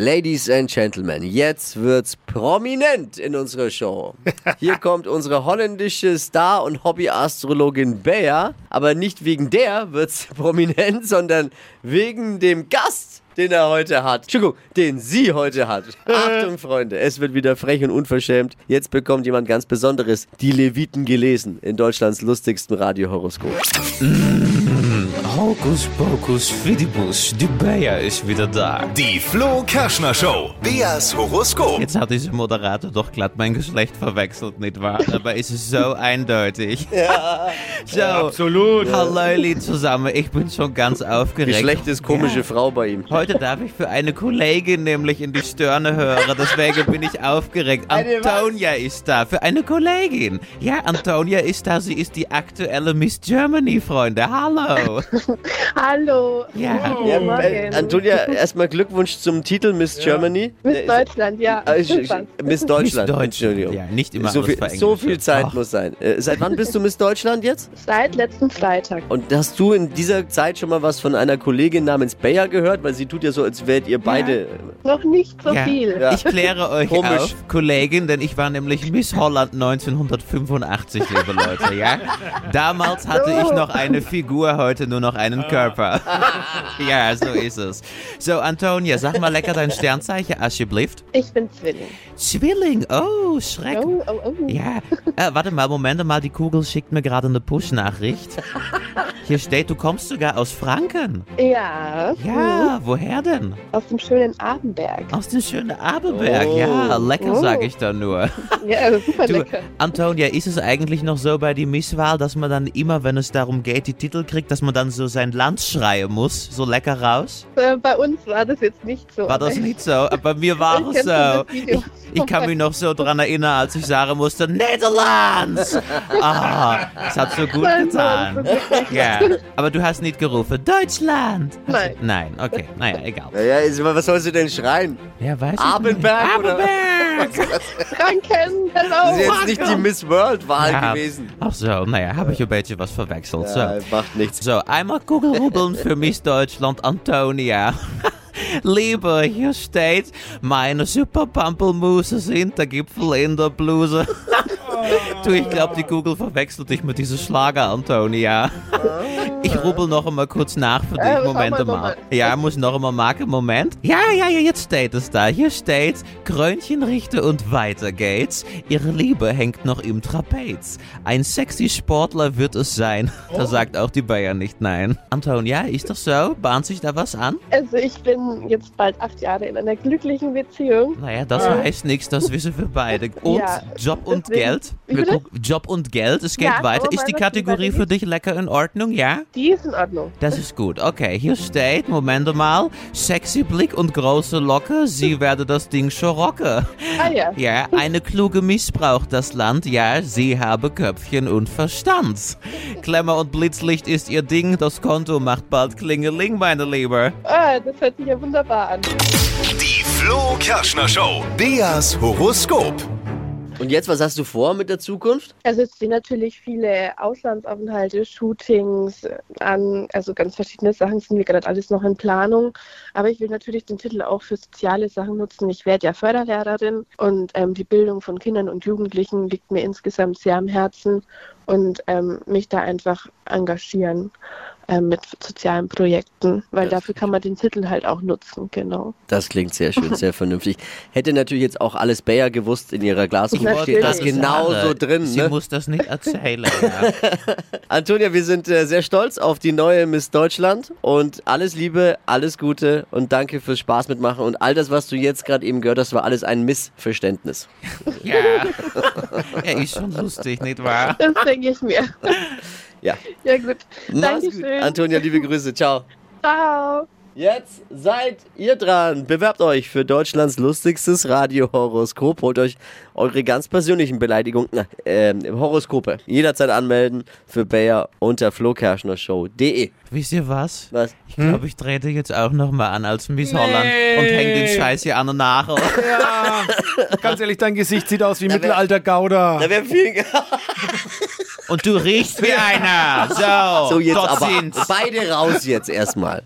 Ladies and Gentlemen, jetzt wird's prominent in unserer Show. Hier kommt unsere holländische Star- und Hobbyastrologin Bea, aber nicht wegen der wird's prominent, sondern wegen dem Gast, den er heute hat. Entschuldigung, den sie heute hat. Achtung, Freunde, es wird wieder frech und unverschämt. Jetzt bekommt jemand ganz Besonderes die Leviten gelesen in Deutschlands lustigsten Radiohoroskop. Hokus Pokus Fidibus, die Bea ist wieder da. Die Flo Kerschner Show. Beas Horoskop. Jetzt hat dieser Moderator doch glatt mein Geschlecht verwechselt, nicht wahr? Aber ist es so eindeutig. Ja, so, absolut. Hallöli zusammen, ich bin schon ganz aufgeregt. Geschlecht ist komische Frau bei ihm. Heute darf ich für eine Kollegin nämlich in die Sterne hören, deswegen bin ich aufgeregt. Antonia ist da, für eine Kollegin. Ja, Antonia ist da, sie ist die aktuelle Miss Germany, Freunde. Hallo. Hallo. Ja. Guten Ja, Morgen. äh, Antonia, erstmal Glückwunsch zum Titel Miss Germany. Miss Äh, Deutschland, ja. äh, ich- ich- Super. Miss Deutschland. Miss Deutschland. Entschuldigung. Ja, nicht immer so viel, so viel Zeit Ach. muss sein. Äh, seit wann bist du Miss Deutschland jetzt? Seit letzten Freitag. Und hast du in dieser Zeit schon mal was von einer Kollegin namens Bayer gehört? Weil sie tut ja so, als wärt ihr beide. Noch nicht so Ja. viel. Ja. Ich kläre euch Komisch. auf, Kollegin, denn ich war nämlich Miss Holland 1985, liebe Leute, ja? Damals hatte ich noch eine Figur, heute nur noch einen Körper. ja, so ist es. So, Antonia, sag mal lecker dein Sternzeichen, alsjeblieft. Ich bin Zwilling. Zwilling, oh, Schreck. Oh, oh, oh. Ja, äh, warte mal, Moment mal, die Kugel schickt mir gerade eine Push-Nachricht. Hier steht, du kommst sogar aus Franken. Ja. Ja, woher denn? Aus dem schönen Abenberg. Aus dem schönen Aberberg, Oh. ja, lecker Oh. sag ich da nur. Ja, super Du, lecker. Antonia, ist es eigentlich noch so bei der Misswahl, dass man dann immer, wenn es darum geht, die Titel kriegt, dass man dann so sein Land schreien muss, so lecker raus? Äh, Bei uns war das jetzt nicht so. War das nicht so? Aber Bei mir war es so. Ich, ich kann mich noch so dran erinnern, als ich sagen musste, Netherlands! Ah, es hat so gut Nein, getan. ist Ja, aber du hast nicht gerufen, Deutschland! Nein. Nein, okay, naja, egal. Naja, ist- was soll sie denn schreien? Ja, weiß ich Abenberg, nicht. oder? Abenberg! Franken, Das hello. ist jetzt nicht die Miss World-Wahl Ja. gewesen. Ach so, naja, habe ich ein bisschen was verwechselt. So. Ja, macht nichts. So, einmal Kugelrubbeln für Miss Deutschland Antonia. Liebe, hier steht, meine super Pampelmuse sind der Gipfel in der Bluse. Du, ich glaube, die Kugel verwechselt dich mit diesem Schlager, Antonia. Ich rubbel noch einmal kurz nach für dich. Äh, Moment mal. Ja, muss noch einmal machen. Moment. Ja, ja, ja, jetzt steht es da. Hier steht, Krönchen richte und weiter geht's. Ihre Liebe hängt noch im Trapez. Ein sexy Sportler wird es sein. Da sagt auch die Bayern nicht nein. Antonia, ist das so? Bahnt sich da was an? Also ich bin jetzt bald acht Jahre in einer glücklichen Beziehung. Naja, das heißt nichts, das wissen wir beide. Und Ja, Job und deswegen- Geld? Wie Wir bitte? Job und Geld, es geht Ja, weiter. oh, Ist die Kategorie für dich lecker in Ordnung, ja? Die ist in Ordnung. Das ist gut. Okay, hier steht, Moment mal, sexy Blick und große Locke, sie werde das Ding schon rocken. Ah ja. Ja, eine kluge missbraucht das Land, ja, sie habe Köpfchen und Verstand. Klemmer und Blitzlicht ist ihr Ding, das Konto macht bald Klingeling, meine Liebe. Ah, das hört sich ja wunderbar an. Die Flo Kerschner Show. Beas Horoskop. Und jetzt, was hast du vor mit der Zukunft? Also es stehen natürlich viele Auslandsaufenthalte, Shootings äh, an, also ganz verschiedene Sachen sind mir gerade alles noch in Planung. Aber ich will natürlich den Titel auch für soziale Sachen nutzen. Ich werde ja Förderlehrerin und ähm, die Bildung von Kindern und Jugendlichen liegt mir insgesamt sehr am Herzen und ähm, mich da einfach engagieren ähm, mit sozialen Projekten, weil Ja. dafür kann man den Titel halt auch nutzen, genau. Das klingt sehr schön, sehr vernünftig. Hätte natürlich jetzt auch alles Bayer gewusst in ihrer Glaskugel. Steht das genauso drin. Sie Ne? muss das nicht erzählen. Ja. Antonia, wir sind äh, sehr stolz auf die neue Miss Deutschland und alles Liebe, alles Gute und danke fürs Spaß mitmachen und all das, was du jetzt gerade eben gehört hast, war alles ein Missverständnis. ja. Er ist schon lustig, nicht wahr? Das denke ich mir. Ja. Ja gut. Gut. Dankeschön. Antonia, liebe Grüße. Ciao. Ciao. Jetzt seid ihr dran. Bewerbt euch für Deutschlands lustigstes Radiohoroskop. Holt euch eure ganz persönlichen Beleidigungen, ähm, Horoskope. Jederzeit anmelden für Bayer unter flokerschnershow.de. Wisst ihr was? Was? Ich glaube, ich trete jetzt auch nochmal an als Miss Holland und hänge den Scheiß hier an und nach. Ja, ganz ehrlich, dein Gesicht sieht aus wie wer- Mittelalter Gouda. Da wäre viel. Und du riechst wie einer. So, So, jetzt dort aber sind's. beide raus jetzt erstmal.